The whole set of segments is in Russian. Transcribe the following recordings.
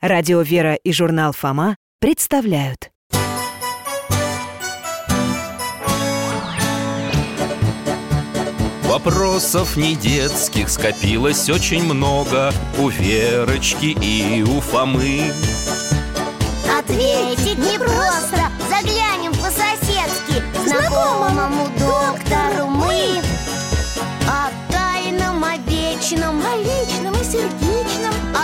Радио «Вера» и журнал «Фома» представляют. Вопросов не детских скопилось очень много У Верочки и у Фомы. Ответить непросто Заглянем по-соседски к Знакомому доктору мы. О тайном, о вечном О личном и сердечном,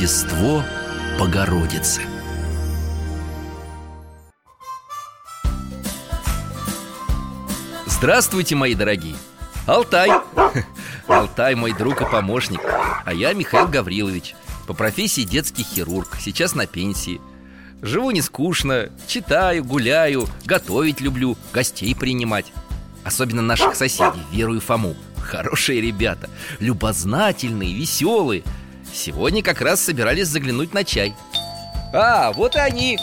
Рождество Богородицы. Здравствуйте, мои дорогие! Алтай! Алтай мой друг и помощник. А я Михаил Гаврилович По профессии детский хирург Сейчас на пенсии. Живу не скучно, читаю, гуляю, готовить люблю, гостей принимать. Особенно наших соседей, Веру и Фому. Хорошие ребята, любознательные, веселые Сегодня как раз собирались заглянуть на чай А, вот и они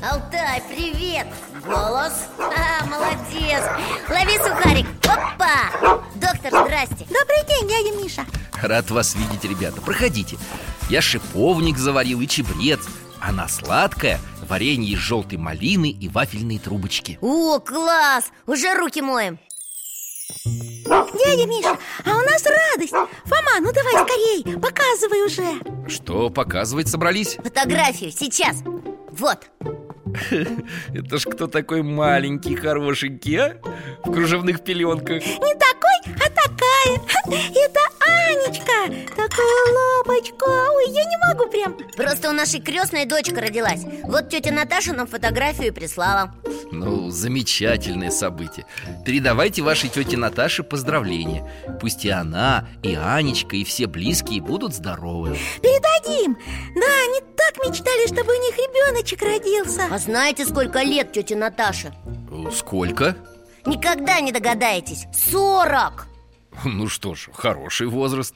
Алтай, привет! Голос? А, молодец! Лови сухарик! Опа! Доктор, здрасте! Добрый день, дядя Миша Рад вас видеть, ребята, проходите Я шиповник заварил и чебрец А на сладкое варенье из желтой малины и вафельные трубочки О, класс! Уже руки моем Дядя Миша, а у нас радость. Фома, ну давай скорей, показывай уже. Что показывать собрались? Фотографию сейчас. Вот. Это ж кто такой маленький, хорошенький, а? В кружевных пеленках. Не такой, а такая Это Анечка! Такая лапочка! Ой, я не могу прям. Просто у нашей крестной дочка родилась. Вот тетя Наташа нам фотографию прислала. Ну, замечательное событие. Передавайте вашей тете Наташе поздравления. Пусть и она, и Анечка, и все близкие будут здоровы. Передадим! Да, они так мечтали, чтобы у них ребеночек родился. А знаете, сколько лет тете Наташе? Сколько? Никогда не догадаетесь. Сорок Ну что ж, хороший возраст.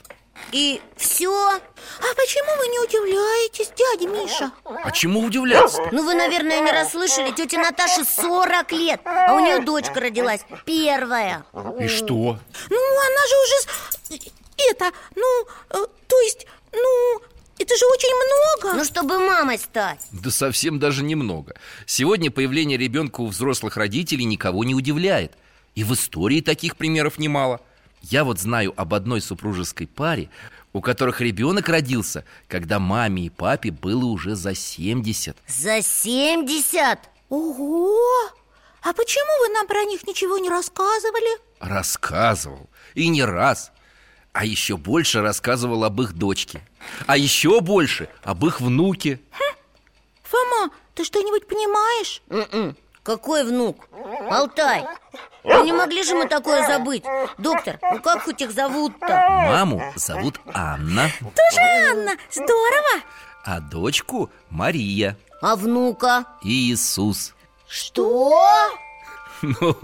И все? А почему вы не удивляетесь, дядя Миша? А чему удивляться? Ну вы, наверное, не расслышали. Тете Наташе 40 лет. А у нее дочка родилась Первая. И что? Ну, она же уже... Это, ну, э, то есть, ну, это же очень много. Ну, чтобы мамой стать. Да совсем даже немного. Сегодня появление ребенка у взрослых родителей никого не удивляет. И в истории таких примеров немало Я вот знаю об одной супружеской паре У которых ребенок родился, когда маме и папе было уже за 70 За 70? Ого! А почему вы нам про них ничего не рассказывали? Рассказывал И не раз А еще больше рассказывал об их дочке А еще больше об их внуке Фома, ты что-нибудь понимаешь? М-м. Какой внук? Алтай Ну не могли же мы такое забыть Доктор, ну как хоть их зовут-то? Маму зовут Анна Тоже Анна, здорово! А дочку Мария А внука? и Иисус Что? Ну,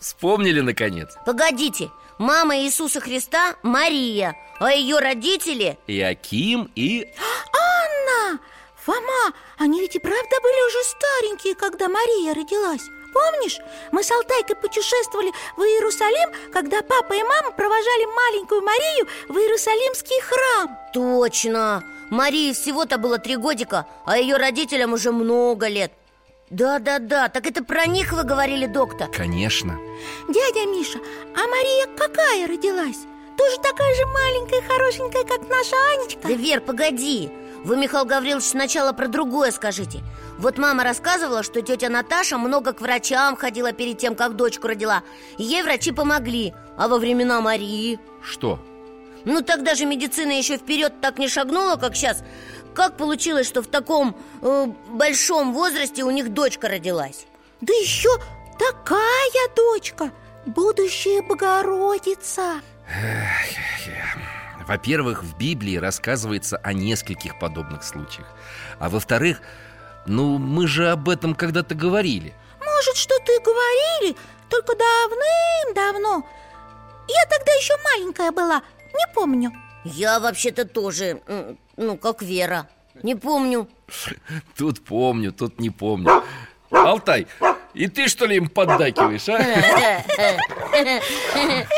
вспомнили наконец Погодите, мама Иисуса Христа Мария А ее родители? Иаким и... Анна! Фома, они ведь и правда были уже старенькие, когда Мария родилась Помнишь, мы с Алтайкой путешествовали в Иерусалим, когда папа и мама провожали маленькую Марию в Иерусалимский храм Точно! Марии всего-то было три годика, а ее родителям уже много лет Да-да-да, так это про них вы говорили, доктор? Конечно Дядя Миша, а Мария какая родилась? Тоже такая же маленькая, хорошенькая, как наша Анечка? Да, Вер, погоди Вы, Михаил Гаврилович, сначала про другое скажите Вот мама рассказывала, что тетя Наташа много к врачам ходила перед тем, как дочку родила И ей врачи помогли А во времена Марии? Что? Ну, тогда же медицина еще вперед так не шагнула, как сейчас Как получилось, что в таком э, большом возрасте у них дочка родилась? Да еще такая дочка, будущая Богородица Во-первых, в Библии рассказывается о нескольких подобных случаях. А во-вторых, ну мы же об этом когда-то говорили. Может, что-то и говорили, только давным-давно. Я тогда еще маленькая была, не помню. Я вообще-то тоже, ну, как Вера. Не помню. Тут помню, тут не помню. Алтай, и ты что ли им поддакиваешь, а?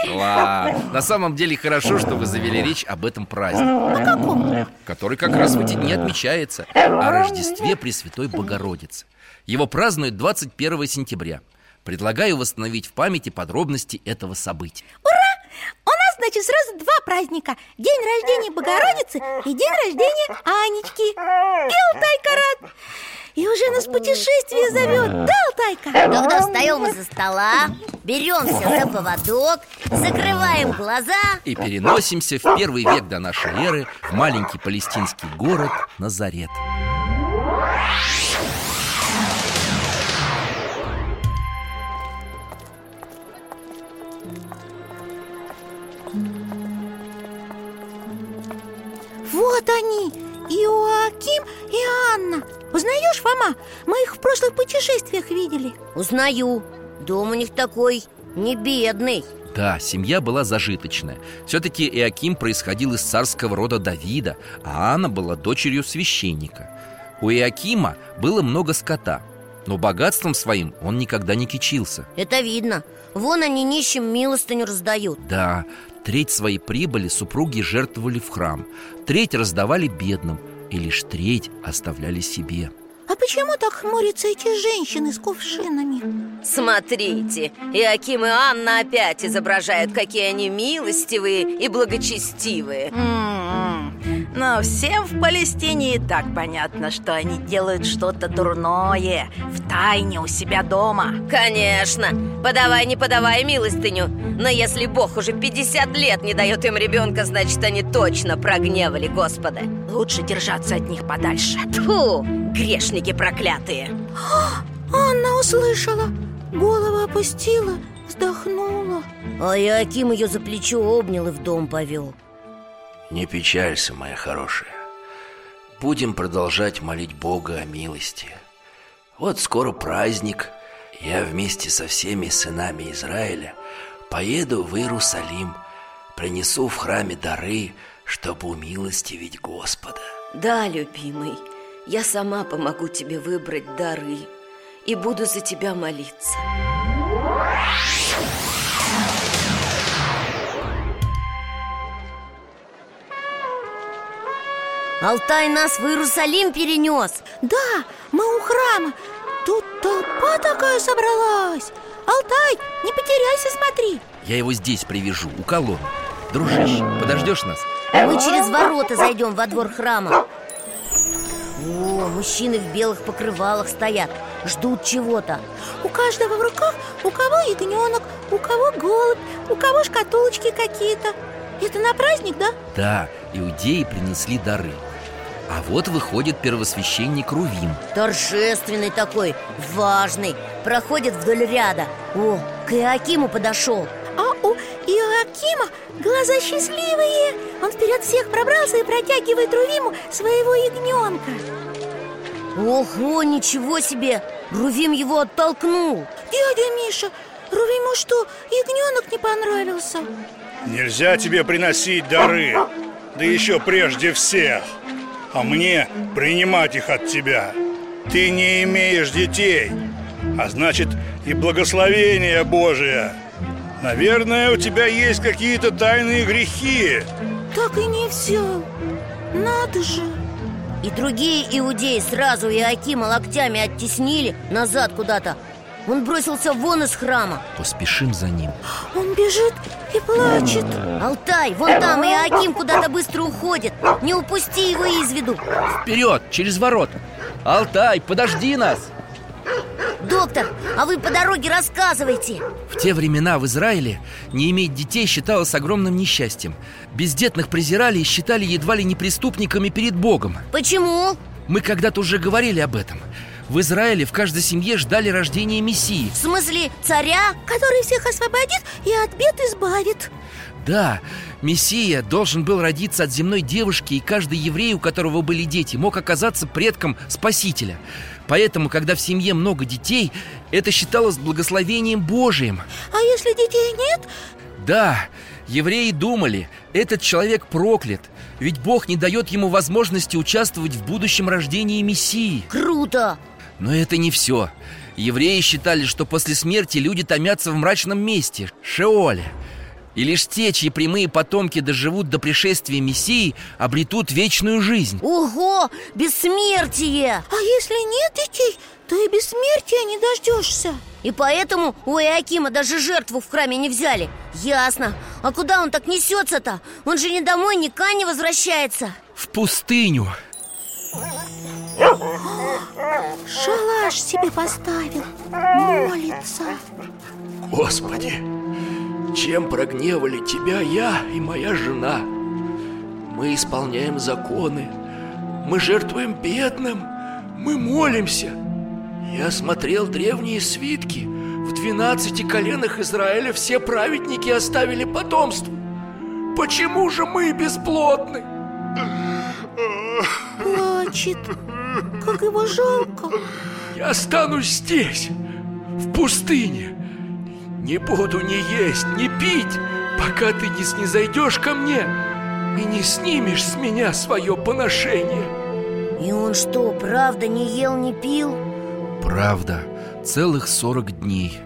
Ладно, на самом деле хорошо, что вы завели речь об этом празднике каком? Который как раз в эти дни отмечается О Рождестве Пресвятой Богородицы. Его празднуют 21 сентября. Предлагаю восстановить в памяти подробности этого события. Ура! У нас, значит, сразу два праздника. День рождения Богородицы и день рождения Анечки. И Алтайка рад и уже нас путешествие зовет, да, Алтайка? Тогда встаем из-за стола, беремся за поводок, закрываем глаза. И переносимся в первый век до нашей эры В маленький палестинский город Назарет. Вот они, Иоаким и Анна Узнаешь, Фома? Мы их в прошлых путешествиях видели. Узнаю. Дом у них такой не бедный. Да, семья была зажиточная. Все-таки Иаким происходил из царского рода Давида А Анна была дочерью священника. У Иакима было много скота Но богатством своим он никогда не кичился. Это видно. Вон они нищим милостыню раздают. Да, треть своей прибыли супруги жертвовали в храм Треть раздавали бедным и лишь треть оставляли себе А почему так хмурятся эти женщины с кувшинами? Смотрите, Иаким и Анна опять изображают, какие они милостивые и благочестивые М-м-м. Но всем в Палестине и так понятно, что они делают что-то дурное В тайне у себя дома. Конечно, подавай, не подавай милостыню. Но если Бог уже 50 лет не дает им ребенка Значит, они точно прогневали Господа. Лучше держаться от них подальше. Фу, грешники проклятые. Анна услышала, голову опустила, вздохнула. А Иаким ее за плечо обнял и в дом повел Не печалься, моя хорошая. Будем продолжать молить Бога о милости. Вот скоро праздник. Я вместе со всеми сынами Израиля Поеду в Иерусалим Принесу в храме дары Чтобы умилостивить Господа. Да, любимый, я сама помогу тебе выбрать дары И буду за тебя молиться Алтай нас в Иерусалим перенес. Да, мы у храма. Тут толпа такая собралась. Алтай, не потеряйся, смотри. Я его здесь привяжу, у колонны. Дружище, подождешь нас? Мы через ворота зайдем во двор храма. О, мужчины в белых покрывалах стоят Ждут чего-то. У каждого в руках, у кого ягненок, у кого голубь, у кого шкатулочки какие-то. Это на праздник, да? Да, иудеи принесли дары А вот выходит первосвященник Рувим. Торжественный такой, важный Проходит вдоль ряда. О, к Иакиму подошел. А у Иоакима глаза счастливые. Он вперед всех пробрался и протягивает Рувиму своего ягненка. Ого, ничего себе! Рувим его оттолкнул. Дядя Миша, Рувиму что, ягненок не понравился? Нельзя тебе приносить дары, да еще прежде всех А мне принимать их от тебя. Ты не имеешь детей, а значит и благословение Божие. Наверное, у тебя есть какие-то тайные грехи. Так и не взял Надо же. И другие иудеи сразу Иакима локтями оттеснили Назад куда-то Он бросился вон из храма. Поспешим за ним. Он бежит и плачет. Алтай, вон там Иаким куда-то быстро уходит. Не упусти его из виду. Вперед, через ворота. Алтай, подожди нас. Доктор, а вы по дороге рассказывайте. В те времена в Израиле не иметь детей считалось огромным несчастьем. Бездетных презирали и считали едва ли не преступниками перед Богом. Почему? Мы когда-то уже говорили об этом В Израиле в каждой семье ждали рождения Мессии В смысле царя? Который всех освободит и от бед избавит Да, Мессия должен был родиться от земной девушки И каждый еврей, у которого были дети, мог оказаться предком Спасителя Поэтому, когда в семье много детей, это считалось благословением Божиим А если детей нет? Да, евреи думали, этот человек проклят Ведь Бог не дает ему возможности участвовать в будущем рождении Мессии Круто! Но это не все Евреи считали, что после смерти люди томятся в мрачном месте, Шеоле. И лишь те, чьи прямые потомки доживут до пришествия Мессии, обретут вечную жизнь. Ого! Бессмертие! А если нет детей, то и бессмертия не дождешься И поэтому у Иакима даже жертву в храме не взяли. Ясно. А куда он так несется-то? Он же ни домой, ни к не возвращается. В пустыню Шалаш себе поставил, молится Господи, чем прогневали тебя я и моя жена? Мы исполняем законы, мы жертвуем бедным, мы молимся. Я смотрел древние свитки. В двенадцати коленах Израиля все праведники оставили потомство. Почему же мы бесплодны? Плачет, как его жалко. Я останусь здесь, в пустыне. Не буду ни есть, ни пить Пока ты не снизойдешь ко мне И не снимешь с меня свое поношение. И он что, правда не ел, не пил? Правда, целых сорок дней.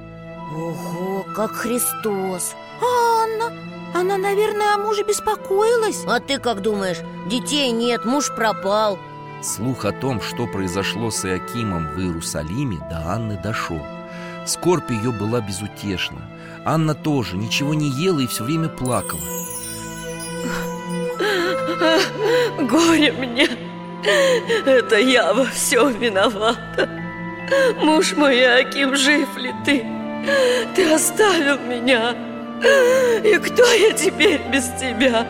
Ого, как Христос! А Анна? Она, наверное, о муже беспокоилась. А ты как думаешь? Детей нет, муж пропал Слух о том, что произошло с Иакимом в Иерусалиме, до Анны дошел. Скорбь ее была безутешна. Анна тоже ничего не ела и все время плакала. Горе мне! Это я во всем виновата. Муж мой Аким, жив ли ты? Ты оставил меня. И кто я теперь без тебя?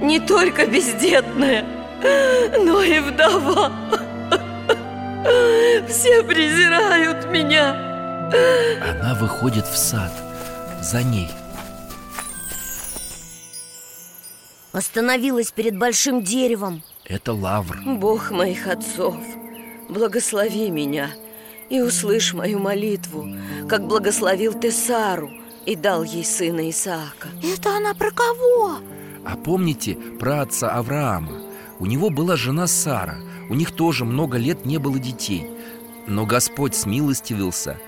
Не только бездетная, но и вдова Все презирают меня Она выходит в сад За ней Остановилась перед большим деревом Это лавр Бог моих отцов, благослови меня и услышь мою молитву, как благословил ты Сару и дал ей сына Исаака. Это она про кого? А помните про отца Авраама? У него была жена Сара. У них тоже много лет не было детей. Но Господь смилостивился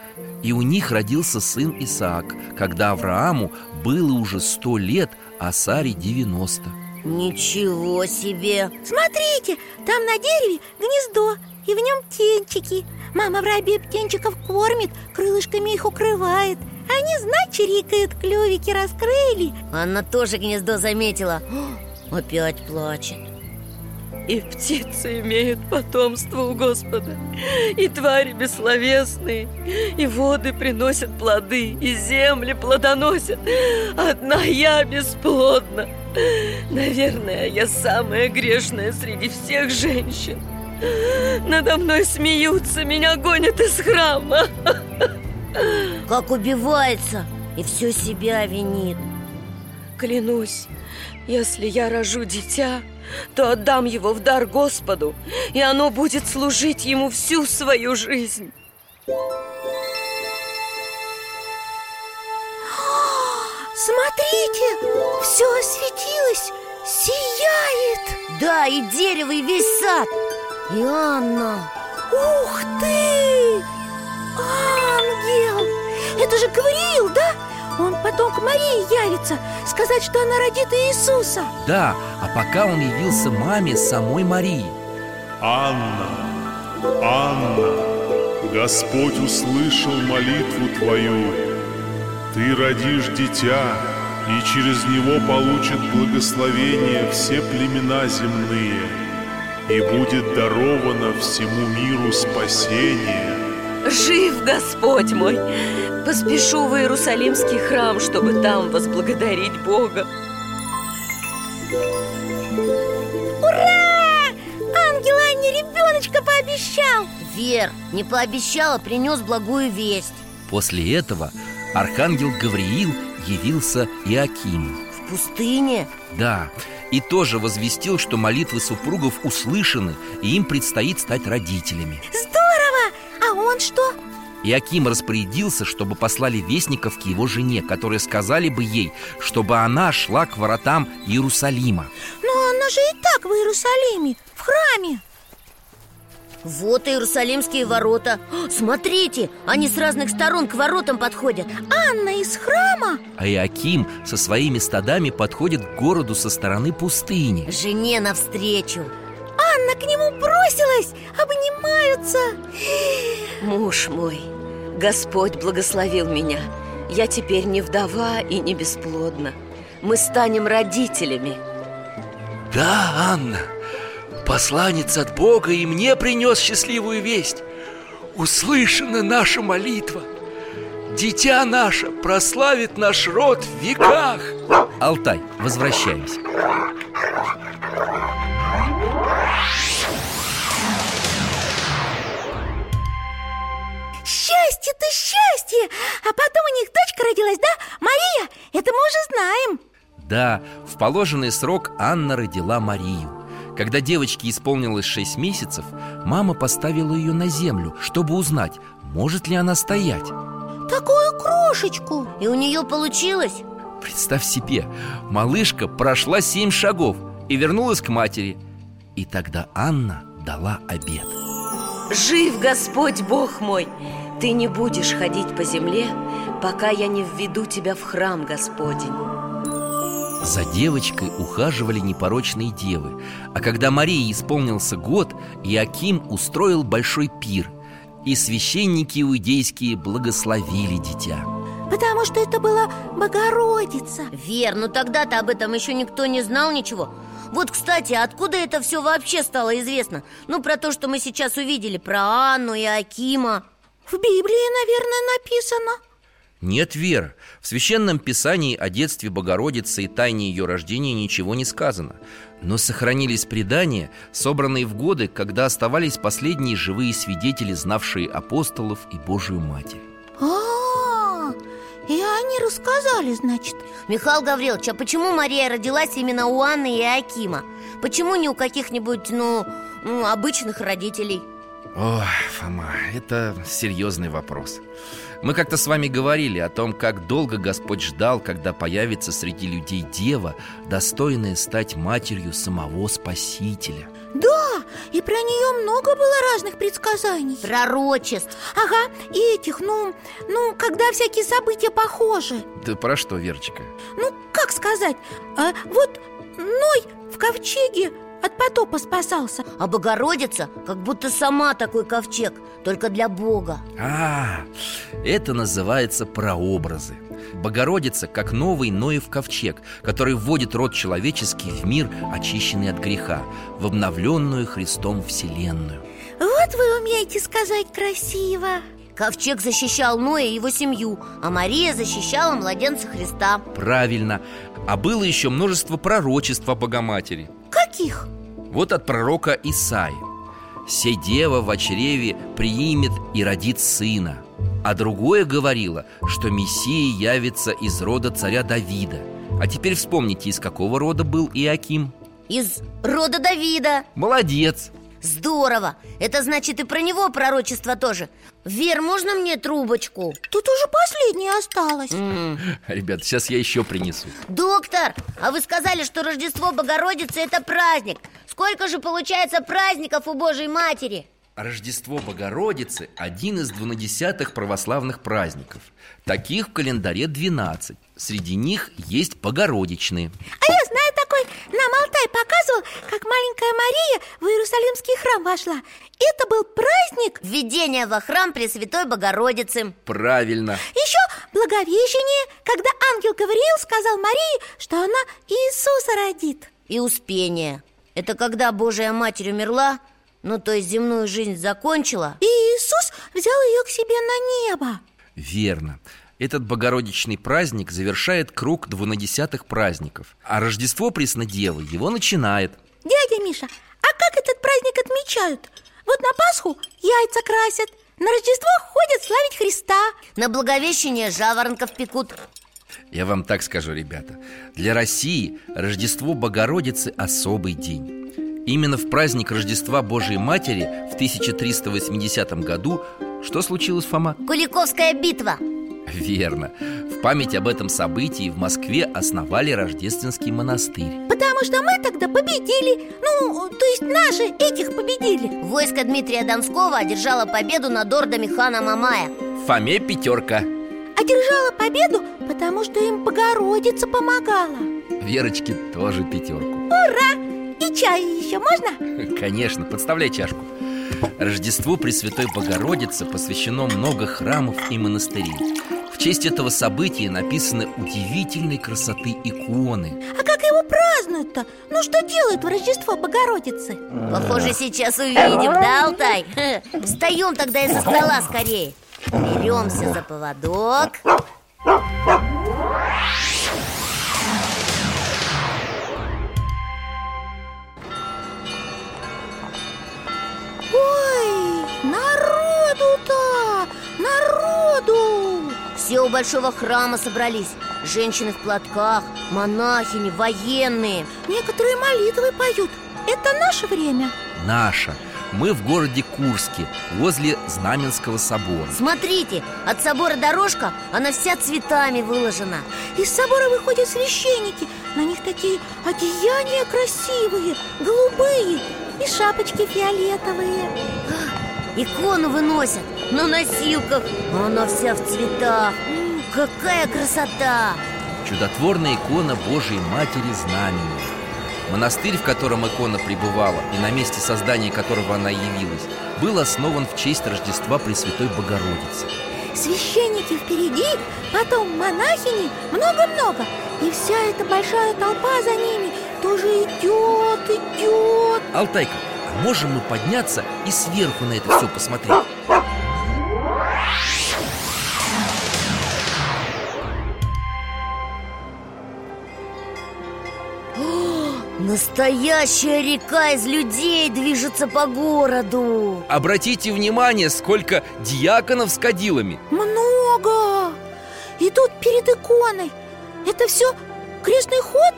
И у них родился сын Исаак Когда Аврааму было уже сто лет, а Саре 90 Ничего себе! Смотрите, там на дереве гнездо И в нем птенчики Мама в рабе птенчиков кормит, крылышками их укрывает. Они, знать, чирикают, клювики раскрыли. Анна тоже гнездо заметила. О, Опять плачет И птицы имеют потомство у Господа И твари бессловесные И воды приносят плоды И земли плодоносят. Одна я бесплодна. Наверное, я самая грешная среди всех женщин. Надо мной смеются, меня гонят из храма. Как убивается И все себя винит. Клянусь, если я рожу дитя, то отдам его в дар Господу, и оно будет служить ему всю свою жизнь. Смотрите, все осветилось, сияет Да, и дерево, и весь сад И Анна Ух ты! Ангел! Это же Гавриил, да? Он потом к Марии явится Сказать, что она родит Иисуса Да, а пока он явился маме самой Марии Анна, Анна, Господь услышал молитву твою. Ты родишь дитя, и через него получат благословение все племена земные, и будет даровано всему миру спасение. Жив Господь мой! Поспешу в Иерусалимский храм, чтобы там возблагодарить Бога. Ура! Ангел Анне ребеночка пообещал Вер, не пообещала, принес благую весть После этого архангел Гавриил явился Иакиму В пустыне? Да, и тоже возвестил, что молитвы супругов услышаны И им предстоит стать родителями Здорово! Он что? Иаким распорядился, чтобы послали вестников к его жене Которые сказали бы ей, чтобы она шла к воротам Иерусалима. Но она же и так в Иерусалиме, в храме. Вот Иерусалимские ворота. Смотрите, они с разных сторон к воротам подходят. Анна из храма? А Иаким со своими стадами подходит к городу со стороны пустыни. Жене навстречу. Анна к нему бросилась, обнимаются Муж мой, Господь благословил меня. Я теперь не вдова и не бесплодна. Мы станем родителями. Да, Анна, посланец от Бога и мне принес счастливую весть. Услышана наша молитва. Дитя наше прославит наш род в веках. Алтай, возвращаемся Счастье-то счастье! А потом у них дочка родилась, да? Мария, это мы уже знаем. Да, в положенный срок Анна родила Марию. Когда девочке исполнилось 6 месяцев Мама поставила ее на землю, чтобы узнать, может ли она стоять. Такую крошечку! И у нее получилось? Представь себе, малышка прошла семь шагов и вернулась к матери. И тогда Анна дала обед. Жив Господь Бог мой Ты не будешь ходить по земле, пока я не введу тебя в храм Господень. За девочкой ухаживали непорочные девы. А когда Марии исполнился год, Иаким устроил большой пир И священники иудейские благословили дитя. Потому что это была Богородица. Вер, ну тогда-то об этом еще никто не знал ничего. Вот, кстати, откуда это все вообще стало известно? Ну, про то, что мы сейчас увидели, про Анну и Акима В Библии, наверное, написано. Нет, Вера, в Священном Писании о детстве Богородицы и тайне ее рождения ничего не сказано. Но сохранились предания, собранные в годы, когда оставались последние живые свидетели, знавшие апостолов и Божию Матерь. А, и они рассказали, значит. Михаил Гаврилович, а почему Мария родилась именно у Анны и Акима? Почему не у каких-нибудь, ну, обычных родителей? Ой, Фома, это серьезный вопрос. Мы как-то с вами говорили о том, как долго Господь ждал, когда появится среди людей дева, достойная стать матерью самого Спасителя. Да, и про нее много было разных предсказаний. Пророчеств. Ага, и этих, ну, ну, когда всякие события похожи. Ты про что, Верочка? Ну, как сказать, а, вот Ной в ковчеге от потопа спасался. А Богородица как будто сама такой ковчег, только для Бога. А, это называется прообразы. Богородица, как новый Ноев ковчег Который вводит род человеческий в мир, очищенный от греха В обновленную Христом вселенную. Вот вы умеете сказать красиво. Ковчег защищал Ноя и его семью А Мария защищала младенца Христа. Правильно. А было еще множество пророчеств о Богоматери Каких? Вот от пророка Исаи. «Се дева в чреве приимет и родит сына» А другое говорило, что Мессия явится из рода царя Давида. А теперь вспомните, из какого рода был Иаким? Из рода Давида. Молодец! Здорово! Это значит и про него пророчество тоже. Вер, можно мне трубочку? Тут уже последнее осталось Ребят, сейчас я еще принесу. Доктор, а вы сказали, что Рождество Богородицы – это праздник. Сколько же получается праздников у Божьей Матери? Рождество Богородицы – один из двунадесятых православных праздников. Таких в календаре 12 Среди них есть Богородичные. А я знаю нам Алтай показывал, как маленькая Мария в Иерусалимский храм вошла. Это был праздник Введение во храм Пресвятой Богородицы. Правильно. Еще Благовещение, когда ангел Гавриил сказал Марии, что она Иисуса родит. И Успение. Это когда Божья Матерь умерла, ну то есть земную жизнь закончила. И Иисус взял ее к себе на небо. Верно этот богородичный праздник завершает круг двунадесятых праздников А Рождество Преснодевы его начинает. Дядя Миша, а как этот праздник отмечают? Вот на Пасху яйца красят На Рождество ходят славить Христа. На Благовещение жаворонков пекут. Я вам так скажу, ребята Для России Рождество Богородицы – особый день. Именно в праздник Рождества Божией Матери в 1380 году Что случилось, Фома? Куликовская битва Верно. В память об этом событии в Москве основали Рождественский монастырь. Потому что мы тогда победили. Ну, то есть наши этих победили. Войско Дмитрия Донского одержало победу над ордами хана Мамая. Фоме пятерка. Одержала победу, потому что им Богородица помогала. Верочке тоже пятерку. Ура! И чай еще можно? Конечно, подставляй чашку. Рождеству Пресвятой Богородицы посвящено много храмов и монастырей В честь этого события написаны удивительной красоты иконы А как его празднуют-то? Ну что делают в Рождество Богородицы? Похоже, сейчас увидим, да, Алтай? Встаем тогда из-за стола скорее Беремся за поводок Все у большого храма собрались. Женщины в платках, монахини, военные. Некоторые молитвы поют. Это наше время? Наша. Мы в городе Курске, возле Знаменского собора. Смотрите, от собора дорожка, она вся цветами выложена. Из собора выходят священники. На них такие одеяния красивые, голубые И шапочки фиолетовые. Икону выносят на носилках а Она вся в цветах. М, Какая красота! Чудотворная икона Божией Матери Знамения Монастырь, в котором икона пребывала и на месте создания которого она явилась Был основан в честь Рождества Пресвятой Богородицы. Священники впереди, потом монахини Много-много. И вся эта большая толпа за ними Тоже идет, идет. Алтайка, а можем мы подняться и сверху на это все посмотреть? Настоящая река из людей движется по городу Обратите внимание, сколько диаконов с кадилами Много! Идут перед иконой Это все крестный ход?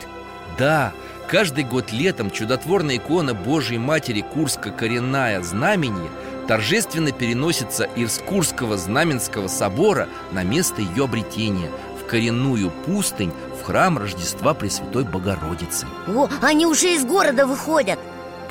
Да, каждый год летом чудотворная икона Божьей Матери Курско-Коренная Знамение торжественно переносится из Курского Знаменского собора на место ее обретения в коренную пустынь храм Рождества Пресвятой Богородицы. О, они уже из города выходят.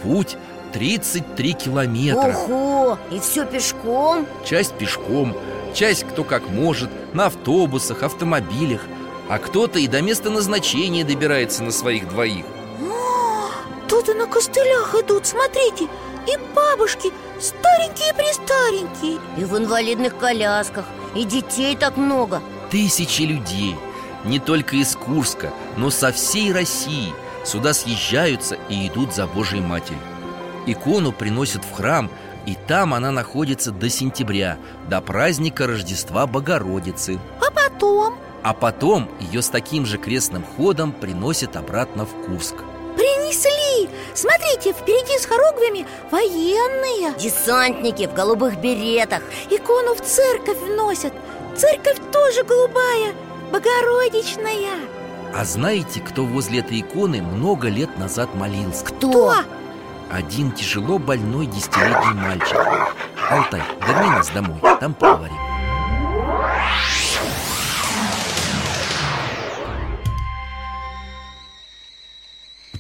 Путь 33 километра. Ого, и все пешком? Часть пешком, часть кто как может, на автобусах, автомобилях. А кто-то и до места назначения добирается на своих двоих. О, тут и на костылях идут, смотрите И бабушки старенькие-престаренькие И в инвалидных колясках И детей так много. Тысячи людей Не только из Курска, но со всей России. Сюда съезжаются и идут за Божьей Матерью. Икону приносят в храм И там она находится до сентября До праздника Рождества Богородицы. А потом? А потом ее с таким же крестным ходом приносят обратно в Курск. Принесли! Смотрите, впереди с хоругвями военные. Десантники в голубых беретах. Икону в церковь вносят. Церковь тоже голубая, богородичная А знаете, кто возле этой иконы много лет назад молился? Кто? Один тяжело больной десятилетний мальчик Алтай, верни нас домой, там поговорим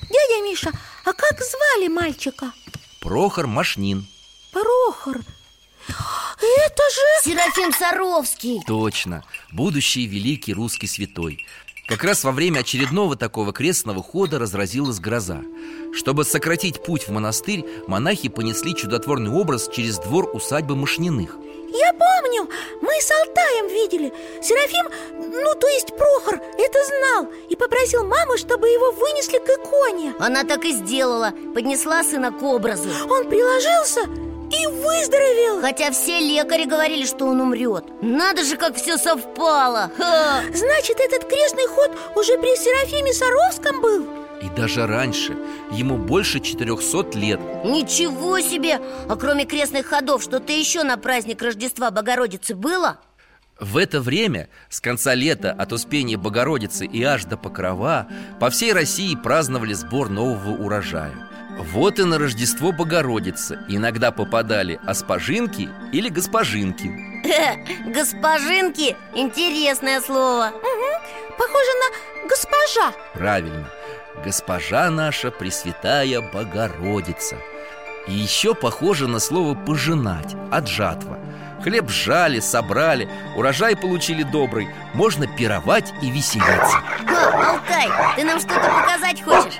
Дядя Миша, а как звали мальчика? Прохор Машнин Прохор Это же... Серафим Саровский. Точно, будущий великий русский святой. Как раз во время очередного такого крестного хода разразилась гроза. Чтобы сократить путь в монастырь, монахи понесли чудотворный образ через двор усадьбы Машниных Я помню, мы с Алтаем видели. Серафим, ну то есть Прохор, это знал И попросил маму, чтобы его вынесли к иконе. Она так и сделала. Поднесла сына к образу. Он приложился и выздоровел Хотя все лекари говорили, что он умрет Надо же, как все совпало Ха! Значит, этот крестный ход уже при Серафиме Саровском был? И даже раньше, ему больше 400 лет Ничего себе! А кроме крестных ходов, что-то еще на праздник Рождества Богородицы было? В это время, с конца лета от Успения Богородицы и аж до Покрова По всей России праздновали сбор нового урожая Вот и на Рождество Богородицы. Иногда попадали оспожинки или госпожинки. Госпожинки – интересное слово. Похоже на госпожа. Правильно. Госпожа наша Пресвятая Богородица. И еще похоже на слово «пожинать» от жатва. Хлеб сжали, собрали, урожай получили добрый. Можно пировать и веселиться. О, Алтай, ты нам что-то показать хочешь?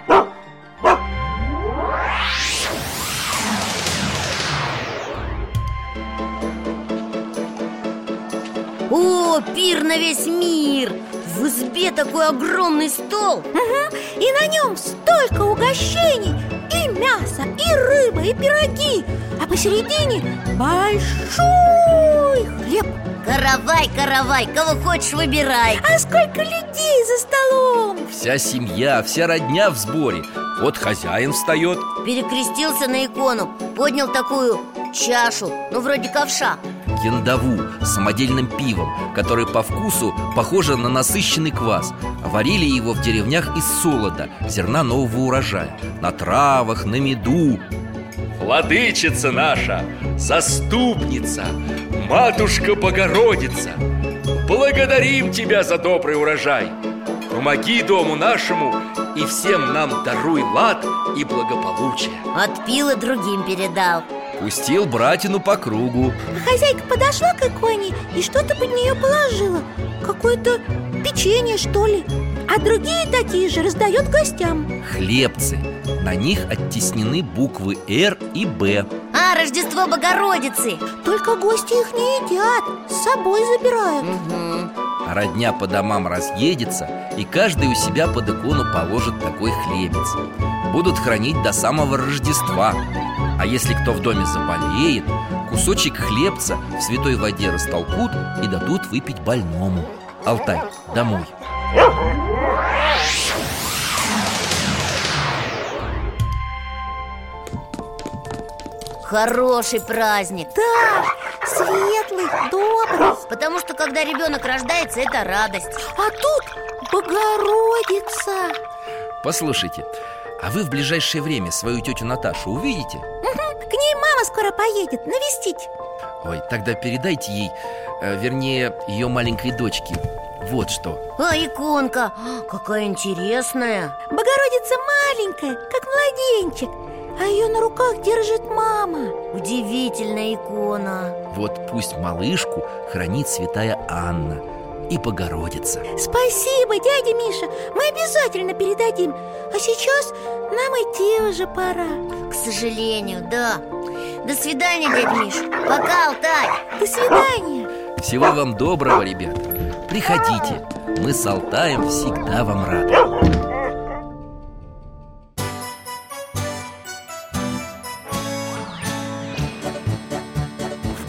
О, пир на весь мир! В избе такой огромный стол! Угу. И на нем столько угощений! И мясо, и рыба, и пироги! А посередине большой хлеб! Каравай, каравай, кого хочешь выбирай! А сколько людей за столом! Вся семья, вся родня в сборе Вот хозяин встает. Перекрестился на икону Поднял такую чашу, ну вроде ковша. Яндаву с самодельным пивом Который по вкусу похоже на насыщенный квас. Варили его в деревнях из солода Зерна нового урожая. На травах, на меду. Владычица наша, заступница, Матушка Богородица. Благодарим Тебя за добрый урожай. Помоги дому нашему и всем нам даруй лад и благополучие. Отпил и другим передал. Пустил братину по кругу. А Хозяйка подошла к иконе и что-то под нее положила. Какое-то печенье, что ли. А другие такие же раздает гостям. Хлебцы. На них оттеснены буквы «Р» и «Б» А, Рождество Богородицы! Только гости их не едят, с собой забирают. Угу. Родня по домам разъедется И каждый у себя под икону положит такой хлебец. Будут хранить до самого Рождества. А если кто в доме заболеет Кусочек хлебца в святой воде растолкут И дадут выпить больному. Алтай, домой. Хороший праздник. Да, светлый, добрый. Потому что когда ребенок рождается, это радость. А тут Богородица. Послушайте, а вы в ближайшее время свою тетю Наташу увидите? К ней мама скоро поедет навестить. Ой, тогда передайте ей, э, вернее, ее маленькой дочке. Вот что. А, иконка, какая интересная. Богородица маленькая, как младенчик а ее на руках держит мама. Удивительная икона. Вот пусть малышку хранит святая Анна и Богородица. Спасибо, дядя Миша, мы обязательно передадим. А сейчас нам идти уже пора. К сожалению, да. До свидания, дядя Миш Пока, Алтай. До свидания. Всего вам доброго, ребята. Приходите, мы с Алтаем всегда вам рады